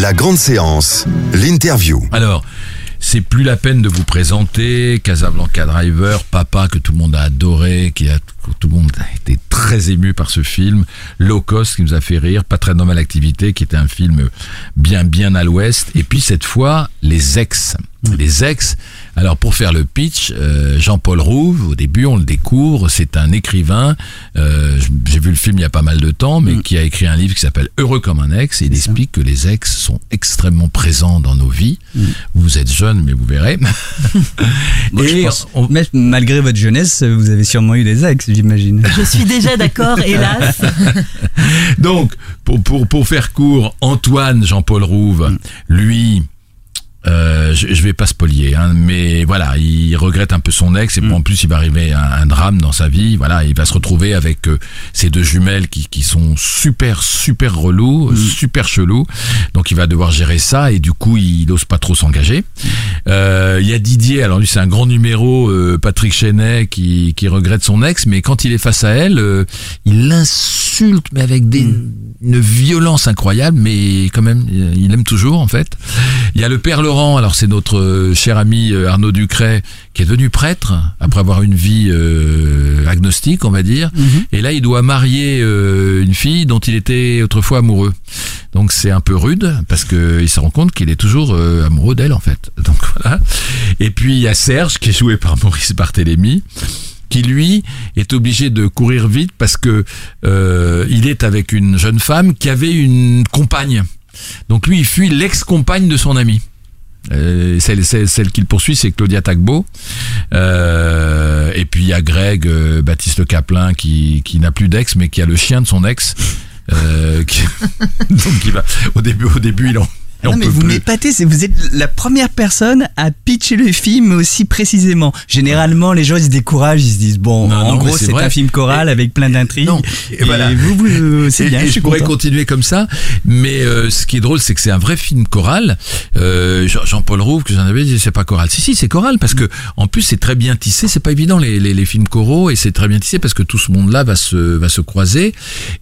La grande séance, l'interview. Alors, c'est plus la peine de vous présenter Casablanca Driver, Papa que tout le monde a adoré, qui a tout le monde a été très ému par ce film, Low Cost qui nous a fait rire, Pas très normale activité qui était un film bien bien à l'ouest, et puis cette fois Les Ex. Les Ex. Alors pour faire le pitch, euh, Jean-Paul Rouve, au début on le découvre, c'est un écrivain. euh, J'ai vu le film il y a pas mal de temps, mais qui a écrit un livre qui s'appelle Heureux comme un ex. Et il explique que les ex sont extrêmement présents dans nos vies. Vous êtes jeune, mais vous verrez. Moi, Et pense- on- Mais malgré votre jeunesse, vous avez sûrement eu des ex, j'imagine. Je suis déjà d'accord, hélas. Donc, pour, pour, pour faire court, Antoine Jean-Paul Rouve, lui, euh, je, je vais pas spolier, hein, mais voilà, il regrette un peu son ex et en plus il va arriver un, un drame dans sa vie. Voilà, il va se retrouver avec euh, ces deux jumelles qui, qui sont super super relous, super chelous. Donc il va devoir gérer ça et du coup il n'ose pas trop s'engager. Euh, Il y a Didier, alors lui c'est un grand numéro, euh, Patrick Chenet qui, qui regrette son ex, mais quand il est face à elle, euh, il l'insulte mais avec des, une violence incroyable, mais quand même il aime toujours en fait. Il y a le père Laurent, alors c'est notre euh, cher ami euh, Arnaud Ducret qui est devenu prêtre après avoir une vie euh, agnostique on va dire, et là il doit marier euh, une fille dont il était autrefois amoureux. Donc c'est un peu rude parce que il se rend compte qu'il est toujours euh, amoureux d'elle en fait. Donc voilà. Et puis il y a Serge qui est joué par Maurice Barthélémy qui lui est obligé de courir vite parce que euh, il est avec une jeune femme qui avait une compagne. Donc lui il fuit l'ex-compagne de son ami. Euh, celle, celle, celle qu'il poursuit, c'est Claudia Tagbo. Euh, et puis il y a Greg euh, Baptiste Caplin qui, qui n'a plus d'ex, mais qui a le chien de son ex. Euh, qui- donc il va au début, au début il en Non mais vous m'épatez, vous êtes la première personne à pitcher le film aussi précisément. Généralement, les gens ils se découragent, ils se disent bon, Non, en non, gros c'est un film choral Et- avec plein d'intrigues. Et, et voilà. vous, vous c'est Et- bien, et je suis pourrais continuer comme ça, mais euh, ce qui est drôle, c'est que c'est un vrai film choral. Euh, Jean- Jean-Paul Rouve, que j'en avais dit, c'est pas choral. Si, si, c'est choral parce que en plus c'est très bien tissé. C'est pas évident les, les, les films choraux et c'est très bien tissé parce que tout ce monde-là va se va se croiser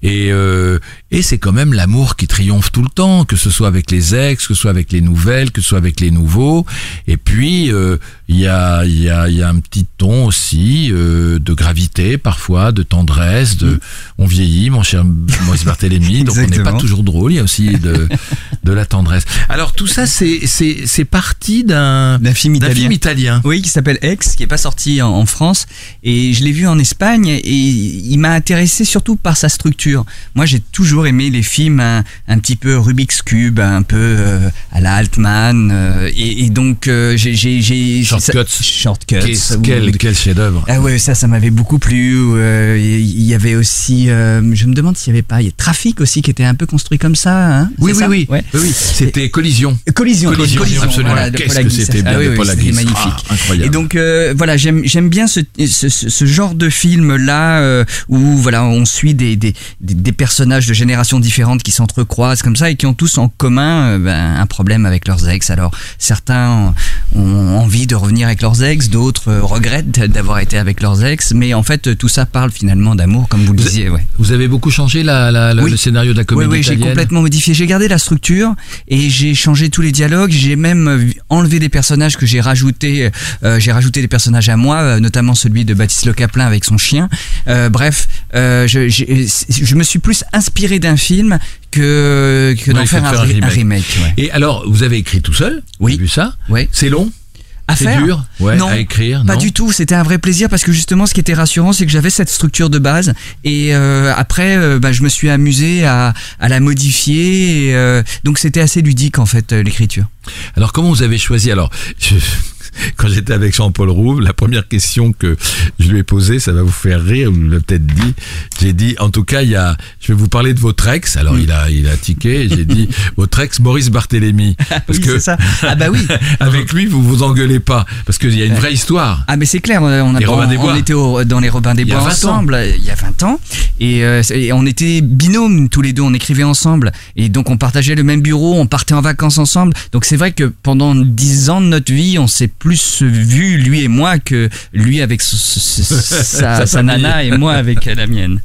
et euh, et c'est quand même l'amour qui triomphe tout le temps, que ce soit avec les ex, que ce soit avec les nouvelles, que ce soit avec les nouveaux. Et puis euh, il y a il y a il y a un petit ton aussi euh, de gravité parfois, de tendresse, de on vieillit, mon cher Maurice Barthélémy, donc on n'est pas toujours drôle. Il y a aussi de de la tendresse. Alors tout ça c'est c'est c'est parti d'un D'un film italien. film italien. Oui, qui s'appelle Ex, qui est pas sorti en, en France, et je l'ai vu en Espagne, et il m'a intéressé surtout par sa structure. Moi, j'ai toujours aimé les films un, un petit peu Rubik's Cube, un peu euh, à la Altman, euh, et, et donc j'ai j'ai j'ai Shortcuts. Shortcuts. Qu'est-ce- Quel quel chef-d'œuvre. Ah ouais, ça, ça m'avait beaucoup plu. Euh, Il y avait aussi, euh, je me demande s'il y avait pas, il y a Trafic aussi qui était un peu construit comme ça. Hein Oui oui ça oui. Ouais. oui oui. C'était collision. Collision, Collision, absolument. voilà, Qu'est-ce que c'était bien Ah oui, de Paul c'était magnifique. Ah, incroyable. Et donc euh, voilà, j'aime j'aime bien ce, ce, genre de film là où voilà on suit des, des, des, personnages de générations différentes qui s'entrecroisent comme ça et qui ont tous en commun euh, ben, un problème avec leurs ex. Alors certains ont envie de revenir avec leurs ex, d'autres euh, regrettent d'avoir été avec leurs ex, mais en fait tout ça parle finalement d'amour comme vous le Vous- disiez. Ouais. Vous avez beaucoup changé la, la- la- Oui. le scénario de la Oui, comédie oui, j'ai italienne complètement modifié. J'ai gardé la structure et j'ai changé tous les dialogues. J'ai même euh, enlevé des personnages que j'ai rajouté. euh, j'ai rajouté des personnages à moi, euh, notamment celui de Baptiste Le Caplin avec son chien. Euh, bref, euh, je, j'ai- je me suis plus inspiré d'un film que, que d'en faire, un, faire un re- un remake. ouais. Et alors, vous avez écrit tout seul Oui. J'ai vu ça Ouais. C'est long À C'est faire dur. Ouais, Non, à écrire Pas non. du tout, c'était un vrai plaisir parce que justement ce qui était rassurant c'est que j'avais cette structure de base. Et euh, après euh, bah, je me suis amusé à, à la modifier et, euh, donc c'était assez ludique en fait euh, l'écriture. Alors comment vous avez choisi? Alors, je- quand j'étais avec Jean-Paul Rouve, la première question que je lui ai posée, ça va vous faire rire, vous l'avez peut-être dit. J'ai dit, en tout cas, il y a, je vais vous parler de votre ex. Alors il a, il a tiqué. J'ai dit votre ex Maurice Barthélémy, parce Oui, que c'est ça. Ah bah oui. avec lui vous vous engueulez pas, parce qu'il y a une vraie histoire. Ah mais c'est clair, on, a- Les on- Robins des on Bois. était au- dans les Robins des a Bois 20 ans. ensemble il y a 20 ans et, euh, et on était binômes tous les deux, on écrivait ensemble et donc on partageait le même bureau, on partait en vacances ensemble. Donc c'est vrai que pendant 10 ans de notre vie, on s'est plus vu lui et moi que lui avec sa, Sa nana et moi avec la mienne.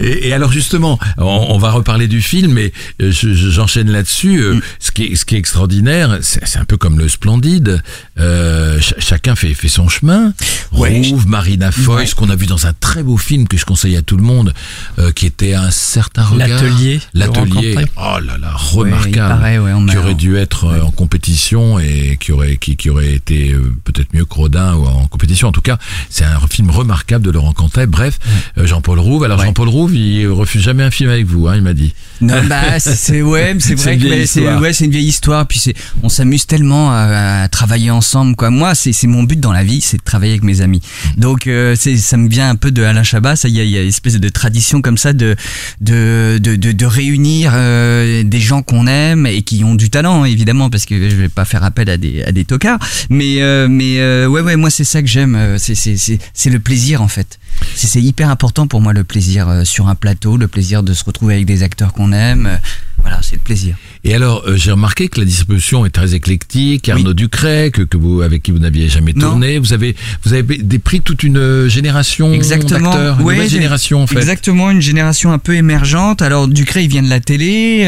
Et, et alors justement, on, on va reparler du film, mais euh, je- je- j'enchaîne là-dessus. Euh, Ce, qui est, ce qui est extraordinaire, c'est c'est un peu comme le Splendide. Euh, ch- chacun fait, fait son chemin. Ouais. Rouve, Marina Foy, Ouais. ce qu'on a vu dans un très beau film que je conseille à tout le monde, euh, qui était un certain regard. L'atelier, L'atelier. Oh là là, remarquable. paraît, ouais, on m'a- qui aurait dû être euh, en compétition et qui aurait qui, qui aurait été euh, peut-être mieux que Rodin ou en compétition. En tout cas, c'est un film remarquable de Laurent Cantet. Bref, Jean-Paul Rouve. Alors. Jean-Paul Rouve, il refuse jamais un film avec vous, hein, il m'a dit. Non, bah c'est- ouais, c'est vrai que c'est ouais, c'est une vieille histoire. Puis c'est, on s'amuse tellement à, à travailler ensemble, Moi, c'est mon but dans la vie, c'est de travailler avec mes amis. Donc euh, ça me vient un peu de Alain Chabat. Il y a, une espèce de tradition comme ça de de de, de, réunir euh, des gens qu'on aime et qui ont du talent, évidemment, parce que je vais pas faire appel à des à des tocards. Mais euh, mais euh, ouais ouais, moi c'est ça que j'aime. C'est le plaisir en fait. C'est hyper important pour moi le plaisir sur un plateau, le plaisir de se retrouver avec des acteurs qu'on aime. Voilà, c'est le plaisir. Et alors, euh, j'ai remarqué que la distribution est très éclectique. Arnaud Ducret, que, que vous, avec qui vous n'aviez jamais Non. tourné, vous avez, vous avez des prix toute une euh, génération Exactement. d'acteurs, une Ouais, nouvelle j'ai- génération en fait. Exactement, une génération un peu émergente. Alors Ducré, il vient de la télé.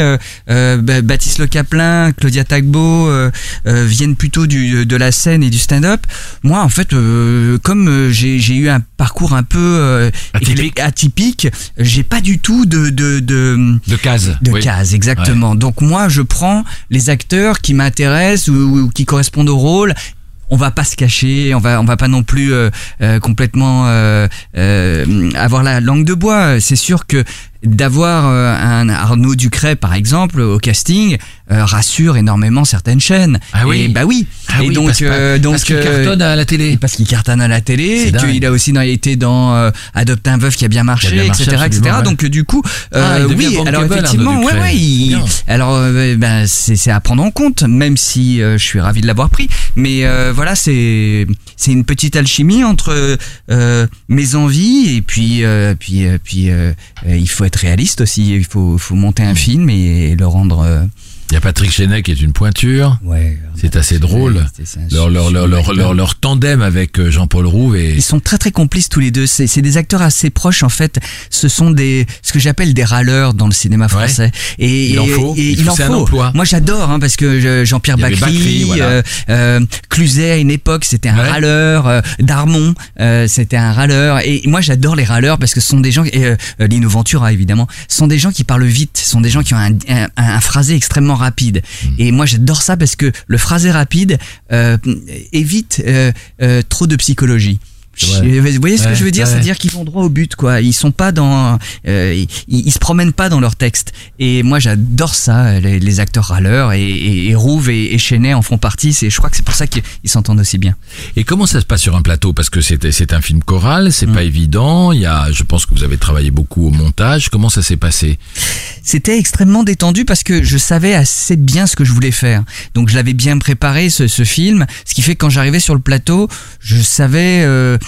euh, Baptiste Le Caplin, Claudia Tagbo viennent plutôt du, de la scène et du stand-up. Moi, en fait, comme j'ai j'ai eu un parcours un peu Atypique. atypique, j'ai pas du tout de de, de De cases. de oui. cases, exactement. Donc moi, je prends les acteurs qui m'intéressent ou, ou qui correspondent au rôle. On va pas se cacher, on va on va pas non plus euh, euh, complètement euh, euh, avoir la langue de bois. C'est sûr que d'avoir euh, un Arnaud Ducret par exemple au casting euh, rassure énormément certaines chaînes. Ah oui. Et bah oui. Ah et oui, donc parce, euh, parce donc qu'il euh, cartonne à la télé. parce qu'il cartonne à la télé, et qu'il a aussi dans- été dans euh, Adopte un veuf qui a bien marché, bien marché, etc., etc. ouais. Donc euh, du coup, Ah, euh, oui, alors effectivement, ouais, ouais, il- alors ben c'est c'est à prendre en compte, même si euh, je suis ravi de l'avoir pris. Mais euh, voilà, c'est c'est une petite alchimie entre euh, mes envies et puis euh, puis euh, puis il faut être réaliste aussi. Il faut faut monter un film et, le rendre. Il y a Patrick Chenet qui est une pointure. ouais. C'est assez drôle. Un Leur, leur, leur, leur, tandem avec euh, Jean-Paul Rouve et Ils sont très très complices tous les deux. C'est c'est des acteurs assez proches en fait. Ce sont des ce que j'appelle des râleurs dans le cinéma français. Et Il en faut. et Il en un faut. emploi. Moi j'adore hein, parce que je- Jean-Pierre Bacry, Bacri, voilà. euh, euh, Cluzet à une époque c'était un Ouais. râleur. euh, Darmon euh, c'était un râleur. Et moi j'adore les râleurs parce que ce sont des gens et Lino Ventura évidemment. Ce sont des gens qui parlent vite. Ce sont des gens qui ont un, un, un phrasé extrêmement rapide. Et moi j'adore ça parce que le phrasé rapide euh, évite euh, euh, trop de psychologie. Vous voyez ce Ouais, que je veux dire? ouais. C'est-à-dire qu'ils vont droit au but, quoi. Ils sont pas dans, euh, ils, ils se promènent pas dans leur texte. Et moi, j'adore ça, les, les acteurs râleurs et, et, et Rouve et, et Chenet en font partie. C'est, je crois que c'est pour ça qu'ils ils s'entendent aussi bien. Et comment ça se passe sur un plateau? Parce que c'est un film choral, c'est Mm. pas évident. Il y a, je pense que vous avez travaillé beaucoup au montage. Comment ça s'est passé? C'était extrêmement détendu parce que je savais assez bien ce que je voulais faire. Donc je l'avais bien préparé ce, ce film, ce qui fait que quand j'arrivais sur le plateau, je savais euh,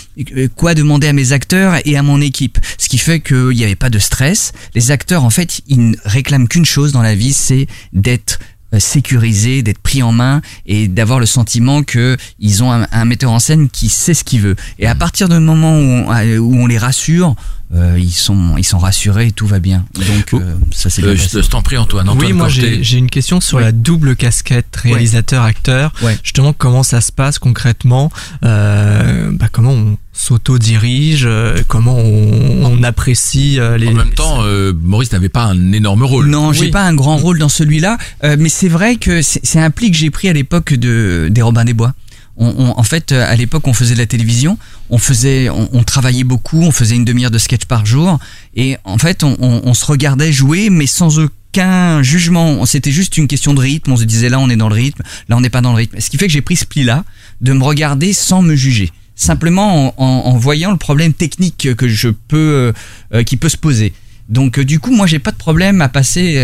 quoi demander à mes acteurs et à mon équipe. Ce qui fait qu'il n'y avait pas de stress. Les acteurs, en fait, ils ne réclament qu'une chose dans la vie, c'est d'être euh, sécurisés, d'être pris en main et d'avoir le sentiment que ils ont un, un metteur en scène qui sait ce qu'il veut. Et à partir du moment où on, euh, où on les rassure, euh, ils sont ils sont rassurés et tout va bien. Donc euh, ça c'est bien Euh, passé. Je t'en prie Antoine. Antoine oui, moi j'ai une question sur Oui. la double casquette réalisateur-acteur. Ouais. Justement, comment ça se passe concrètement euh, bah, Comment on s'auto-dirige euh, Comment on, on apprécie euh, les. En même temps, euh, Maurice n'avait pas un énorme rôle. Non, j'ai Oui. pas un grand rôle dans celui-là, euh, mais c'est vrai que c'est c'est un pli que j'ai pris à l'époque de des Robins des Bois. En fait, euh, à l'époque, on faisait de la télévision, on faisait, on, travaillait beaucoup, on faisait une demi-heure de sketch par jour, et en fait, on, se regardait jouer, mais sans aucun jugement. C'était juste une question de rythme. On se disait là, on est dans le rythme, là, on n'est pas dans le rythme. Ce qui fait que j'ai pris ce pli-là de me regarder sans me juger. Simplement en, voyant le problème technique que je peux, euh, euh, qui peut se poser. Donc, du coup, moi, j'ai pas de problème à passer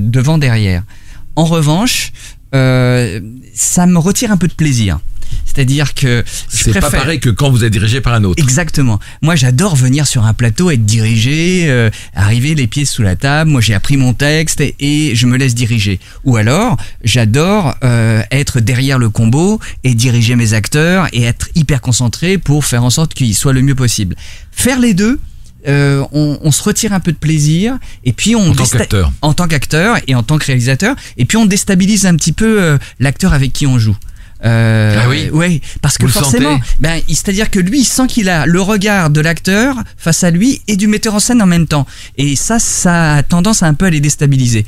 devant, derrière. En revanche, ça me retire un peu de plaisir. C'est-à-dire que C'est pas préfère. pareil que quand vous êtes dirigé par un autre. Exactement. Moi, j'adore venir sur un plateau, être dirigé, euh, arriver les pieds sous la table. Moi, j'ai appris mon texte et, et je me laisse diriger. Ou alors, j'adore euh, être derrière le combo et diriger mes acteurs et être hyper concentré pour faire en sorte qu'ils soient le mieux possible. Faire les deux. euh, on, on se retire un peu de plaisir et puis on En tant qu'acteur. en tant qu'acteur et en tant que réalisateur et puis on déstabilise un petit peu euh, l'acteur avec qui on joue. Euh, Ah oui ouais, parce que Vous forcément, ben, c'est-à-dire que lui, il sent qu'il a le regard de l'acteur face à lui et du metteur en scène en même temps. Et ça, ça a tendance à un peu à les déstabiliser.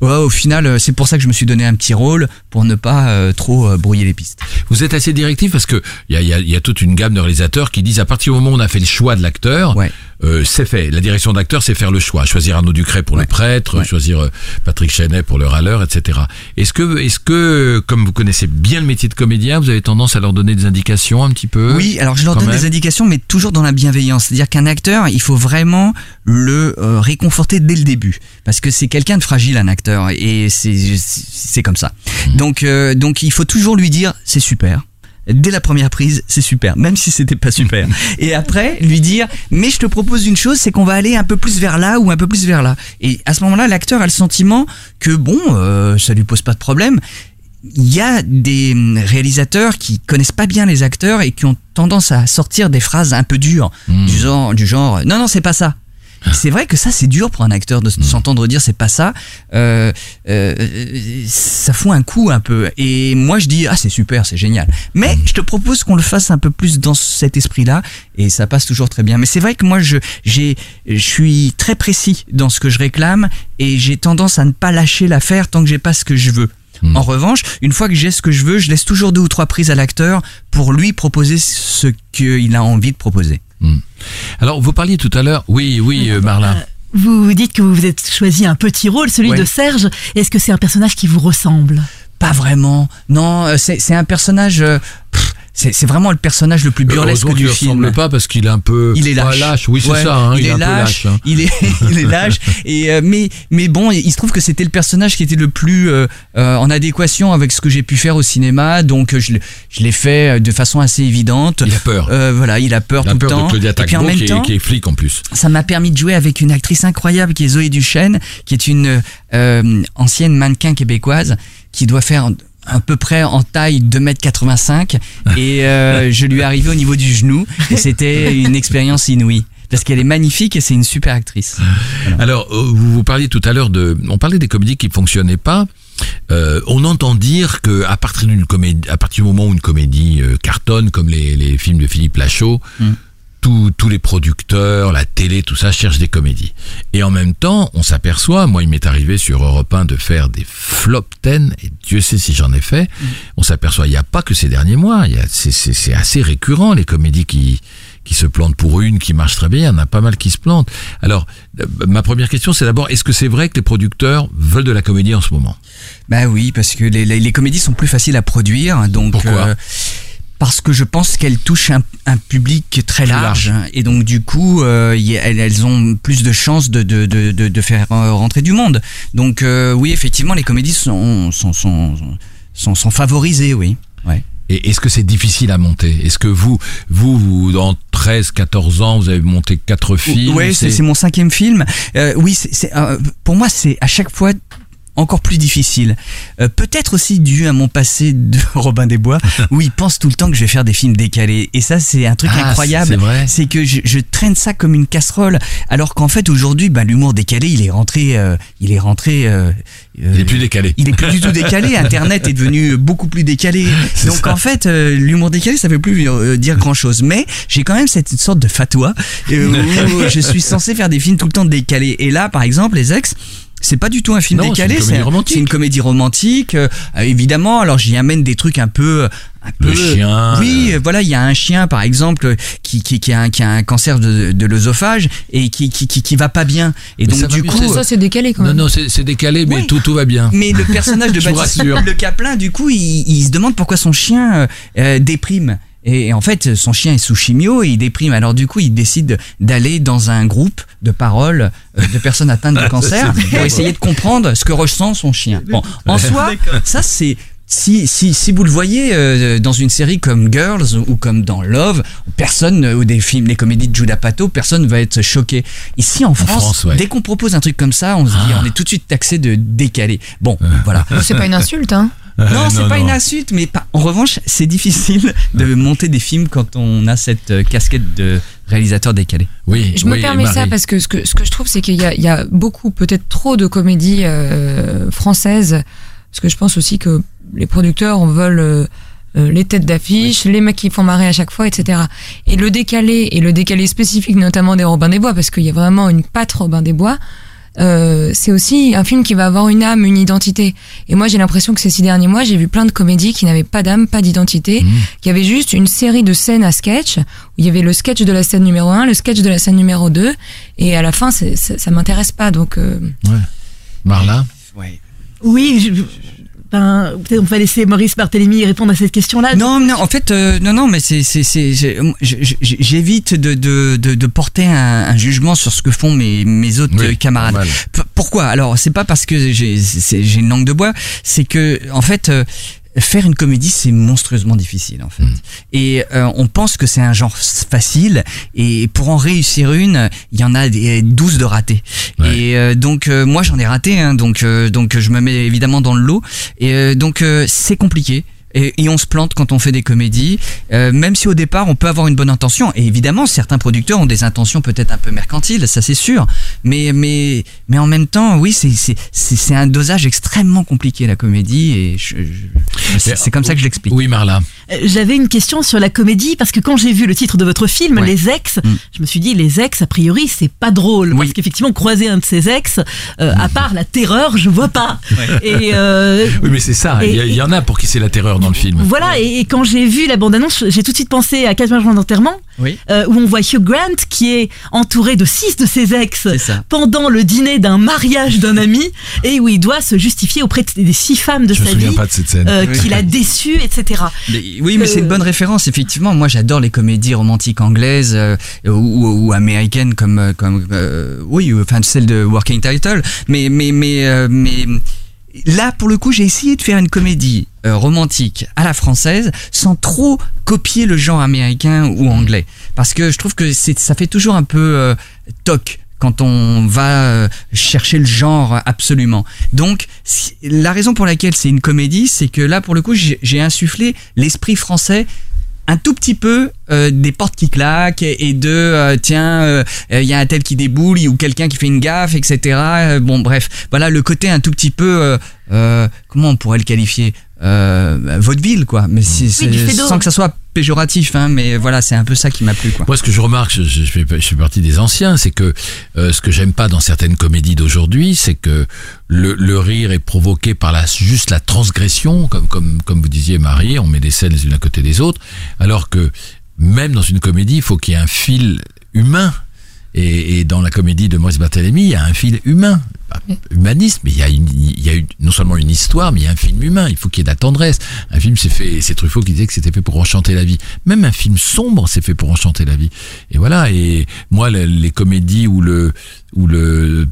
Ouais, au final, euh, c'est pour ça que je me suis donné un petit rôle pour ne pas euh, trop euh, brouiller les pistes. Vous êtes assez directif parce que il y a, y a- y a toute une gamme de réalisateurs qui disent à partir du moment où on a fait le choix de l'acteur, Ouais. euh, c'est fait. La direction d'acteur, c'est faire le choix. Choisir Arnaud Ducret pour le prêtre, choisir euh, Patrick Chenet pour le râleur, etc. Est-ce que, est-ce que, comme vous connaissez bien le métier de comédien, vous avez tendance à leur donner des indications un petit peu? Oui, alors je leur donne même. des indications, mais toujours dans la bienveillance. C'est-à-dire qu'un acteur, il faut vraiment le euh, réconforter dès le début, parce que c'est quelqu'un de fragile, un acteur, et c'est comme ça. Mmh. Donc euh, donc il faut toujours lui dire c'est super. Dès la première prise, c'est super, même si c'était pas super. Et après, lui dire, mais je te propose une chose, c'est qu'on va aller un peu plus vers là ou un peu plus vers là. Et à ce moment-là, l'acteur a le sentiment que bon, euh, ça lui pose pas de problème il y a des hum, réalisateurs qui connaissent pas bien les acteurs et qui ont tendance à sortir des phrases un peu dures, du genre, du genre, non non c'est pas ça. C'est vrai que ça c'est dur pour un acteur de s- s'entendre dire c'est pas ça. Euh, euh, ça fout un coup un peu. Et moi je dis ah c'est super c'est génial. Mais je te propose qu'on le fasse un peu plus dans cet esprit-là et ça passe toujours très bien. Mais c'est vrai que moi je j'ai je suis très précis dans ce que je réclame et j'ai tendance à ne pas lâcher l'affaire tant que j'ai pas ce que je veux. En revanche, une fois que j'ai ce que je veux, je laisse toujours deux ou trois prises à l'acteur pour lui proposer ce qu'il a envie de proposer. Alors, vous parliez tout à l'heure. Oui, oui, euh, Marlin. Vous dites que vous vous êtes choisi un petit rôle, celui de Serge. Est-ce que c'est un personnage qui vous ressemble? Pas vraiment. Non, euh, c'est c'est un personnage. euh, pff, C'est c'est vraiment le personnage le plus burlesque Heureusement qu'il du ne film. ressemble pas parce qu'il est un peu. Il est lâche. Oui, c'est Ouais, ça. hein, il, est, est un peu lâche. hein. Il est, il est lâche. Et euh, mais, mais bon, il se trouve que c'était le personnage qui était le plus euh, euh, en adéquation avec ce que j'ai pu faire au cinéma. Donc euh, je, l'ai- je l'ai fait euh, de façon assez évidente. Il a peur. Euh, voilà, il a peur Il a tout peur le temps. de Claudia Et puis en Tagbo, même qui, est- qui est flic en plus. ça m'a permis de jouer avec une actrice incroyable qui est Zoé Duchesne, qui est une euh, ancienne mannequin québécoise qui doit faire à peu près en taille 2m85 et euh, je lui ai arrivé au niveau du genou et c'était une expérience inouïe parce qu'elle est magnifique et c'est une super actrice. Alors, euh, vous, vous parliez tout à l'heure de, on parlait des comédies qui fonctionnaient pas. Euh, on entend dire que à partir d'une comédie, à partir du moment où une comédie euh, cartonne, comme les, les films de Philippe Lachaud, Mm. Tous- tous les producteurs, la télé, tout ça cherchent des comédies. Et en même temps, on s'aperçoit, moi il m'est arrivé sur Europe 1 de faire des flop 10, et Dieu sait si j'en ai fait, on s'aperçoit, il n'y a pas que ces derniers mois, il y a- c'est- assez récurrent les comédies qui qui se plantent pour une, qui marche très bien, il y en a pas mal qui se plantent. Alors, euh, ma première question, c'est d'abord, est-ce que c'est vrai que les producteurs veulent de la comédie en ce moment? Bah oui, parce que les, les, les comédies sont plus faciles à produire, donc euh, Pourquoi parce que je pense qu'elles touchent un, un public très large, et donc du coup euh, y elles, elles ont plus de chances de, de, de, de, de faire euh, rentrer du monde. Donc euh, oui, effectivement, les comédies sont sont sont sont, sont favorisées, oui. Ouais. Et est-ce que c'est difficile à monter? Est-ce que vous, vous, vous, dans 13, 14 ans, vous avez monté quatre films? Ouais, c'est mon cinquième film. Euh, oui, c'est pour moi, c'est à chaque fois encore plus difficile. Euh, Peut-être aussi dû à mon passé de Robin des Bois, où il pense tout le temps que je vais faire des films décalés. Et ça, c'est un truc Ah, incroyable. c'est vrai. C'est que je, je traîne ça comme une casserole, alors qu'en fait aujourd'hui, bah, l'humour décalé, il est rentré, euh, il est rentré. euh, Il est plus décalé. il est plus du tout décalé. Internet est devenu beaucoup plus décalé. Donc ça. en fait, euh, l'humour décalé, ça veut plus euh, dire grand chose. Mais j'ai quand même cette sorte de fatwa euh, où je suis censé faire des films tout le temps décalés. Et là, par exemple, les ex. C'est pas du tout un film Non, décalé, c'est une comédie romantique. euh, euh, évidemment, alors j'y amène des trucs un peu, un Le peu- chien, Oui, euh. voilà, il y a un chien par exemple qui qui, qui a un, qui a un cancer de, de l'œsophage et qui, qui qui qui va pas bien. Et Mais donc ça du coup, c'est Ça, c'est décalé quand Non, même. non, c'est c'est décalé, mais Oui. tout, tout va bien. mais le personnage de Baptiste. Le Caplin, du coup, il, il se demande pourquoi son chien euh, déprime. Et en fait, son chien est sous chimio et il déprime. Alors du coup, il décide d'aller dans un groupe de paroles euh, de personnes atteintes de cancer pour essayer de comprendre ce que ressent son chien. Bon, en soi, ça c'est si, si, si vous le voyez euh, dans une série comme Girls ou comme dans Love, personne, euh, ou des films, les comédies de Judah Pato, personne va être choqué. Ici en France, France, ouais. dès qu'on propose un truc comme ça, on se dit, Ah. on est tout de suite taxé de décalé. Bon, voilà. C'est pas une insulte, hein. Non, c'est pas non. une insulte, mais pas- en revanche, c'est difficile de monter des films quand on a cette euh, casquette de réalisateur décalé. Oui, Je me oui, permets ça parce que ce que, ce que je trouve, c'est qu'il y a, il y a beaucoup, peut-être trop de comédies euh, françaises. Parce que je pense aussi que les producteurs veulent euh, les têtes d'affiche, les mecs qui font marrer à chaque fois, etc. Et le décalé, et le décalé spécifique notamment des Robins des Bois, parce qu'il y a vraiment une patte Robin des Bois, euh, c'est aussi un film qui va avoir une âme, une identité. Et moi, j'ai l'impression que ces six derniers mois, j'ai vu plein de comédies qui n'avaient pas d'âme, pas d'identité, Mmh. qui avaient juste une série de scènes à sketch, où il y avait le sketch de la scène numéro 1, le sketch de la scène numéro 2, et à la fin, c'est- c'est- ça m'intéresse pas. Donc, euh, Marla? Oui, je- ben, peut-être on va laisser Maurice Barthélémy répondre à cette question-là. Non, non, en fait, euh, non, non, mais c'est, c'est, j'évite de, de, de, de porter un, un jugement sur ce que font mes, mes autres Oui, euh, camarades. normal. Pourquoi? Alors, c'est pas parce que j'ai, une langue de bois, c'est que, en fait. Faire une comédie, c'est monstrueusement difficile en fait. Mm. Et euh, on pense que c'est un genre facile. Et pour en réussir une, il y en a des 12 de ratés. Ouais. Et euh, donc euh, moi j'en ai raté. Hein, donc euh, donc je me mets évidemment dans le lot. Et euh, donc euh, c'est compliqué. Et, et on se plante quand on fait des comédies, euh, même si au départ on peut avoir une bonne intention. Et évidemment, certains producteurs ont des intentions peut-être un peu mercantiles, ça c'est sûr. Mais mais mais en même temps, oui, c'est c'est c'est c'est un dosage extrêmement compliqué la comédie. Et je, je- c'est comme ça que je l'explique. Oui, Marla. Euh, J'avais une question sur la comédie parce que quand j'ai vu le titre de votre film, Ouais. Les Ex, Mm. je me suis dit les ex a priori c'est pas drôle Oui. parce qu'effectivement croiser un de ses ex, euh, à part la terreur, je vois pas. Et euh, Oui, mais c'est ça. Il y, y en a pour qui c'est la terreur dans le film. voilà. Et, et quand j'ai vu la bande-annonce, j'ai tout de suite pensé à Quatre jours d'enterrement, Oui. euh, où on voit Hugh Grant qui est entouré de six de ses ex pendant le dîner d'un mariage d'un ami et où il doit se justifier auprès de- des six femmes de Je me sa souviens vie. pas de cette scène. euh, Oui. qu'il a déçu, etc. Mais- oui, mais c'est une Euh, bonne référence, effectivement. Moi, j'adore les comédies romantiques anglaises euh, ou, ou- ou américaines comme, comme euh, oui, ou- enfin celle de Working Title. Mais, mais, mais, euh, mais là, pour le coup, j'ai essayé de faire une comédie euh, romantique à la française sans trop copier le genre américain ou anglais, parce que je trouve que ça fait toujours un peu euh, toc quand on va euh, chercher le genre absolument. Donc, la raison pour laquelle c'est une comédie, c'est que là, pour le coup, j'ai insufflé l'esprit français un tout petit peu euh, des portes qui claquent et et de euh, tiens euh, il y a un tel qui déboule ou quelqu'un qui fait une gaffe etc Euh, bon bref voilà le côté un tout petit peu euh, euh, comment on pourrait le qualifier euh, vaudeville quoi mais fais-d'eau. sans que ça soit péjoratif hein, mais voilà c'est un peu ça qui m'a plu Moi, ce que je remarque, je, fais partie des anciens, c'est que euh, ce que j'aime pas dans certaines comédies d'aujourd'hui, c'est que le, rire est provoqué par juste la transgression, comme, vous disiez, Marie, on met des scènes les unes à côté des autres, alors que même dans une comédie, il faut qu'il y ait un fil humain. Et, et dans la comédie de Maurice Barthélemy, il y a un fil humain, humaniste, mais il y a, une, il y a une- non seulement une histoire, mais il y a un film humain. Il faut qu'il y ait de la tendresse. Un film, c'est fait, c'est Truffaut qui disait que c'était fait pour enchanter la vie. Même un film sombre, c'est fait pour enchanter la vie. Et voilà. Et moi, les, les comédies où le, où le,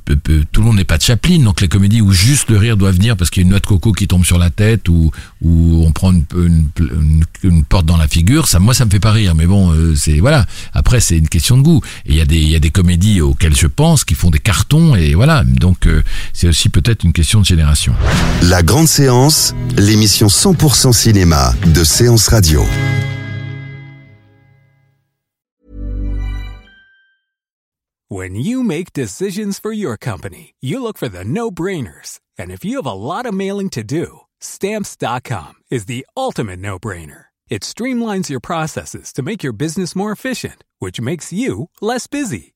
tout le monde n'est pas de Chaplin, donc les comédies où juste le rire doit venir parce qu'il y a une noix de coco qui tombe sur la tête ou, ou on prend une, une, une- une porte dans la figure, ça, moi, ça me fait pas rire. Mais bon, euh, c'est voilà. Après, c'est une question de goût. Et il y a des, il y a des comédies auxquelles je pense qui font des cartons et voilà. Donc, euh, c'est aussi peut-être une question de génération. La grande séance, l'émission 100% cinéma de Séance Radio. When you make decisions for your company, you look for the no brainers. And if you have a lot of mailing to do, stamps.com is the ultimate no brainer. It streamlines your processes to make your business more efficient, which makes you less busy.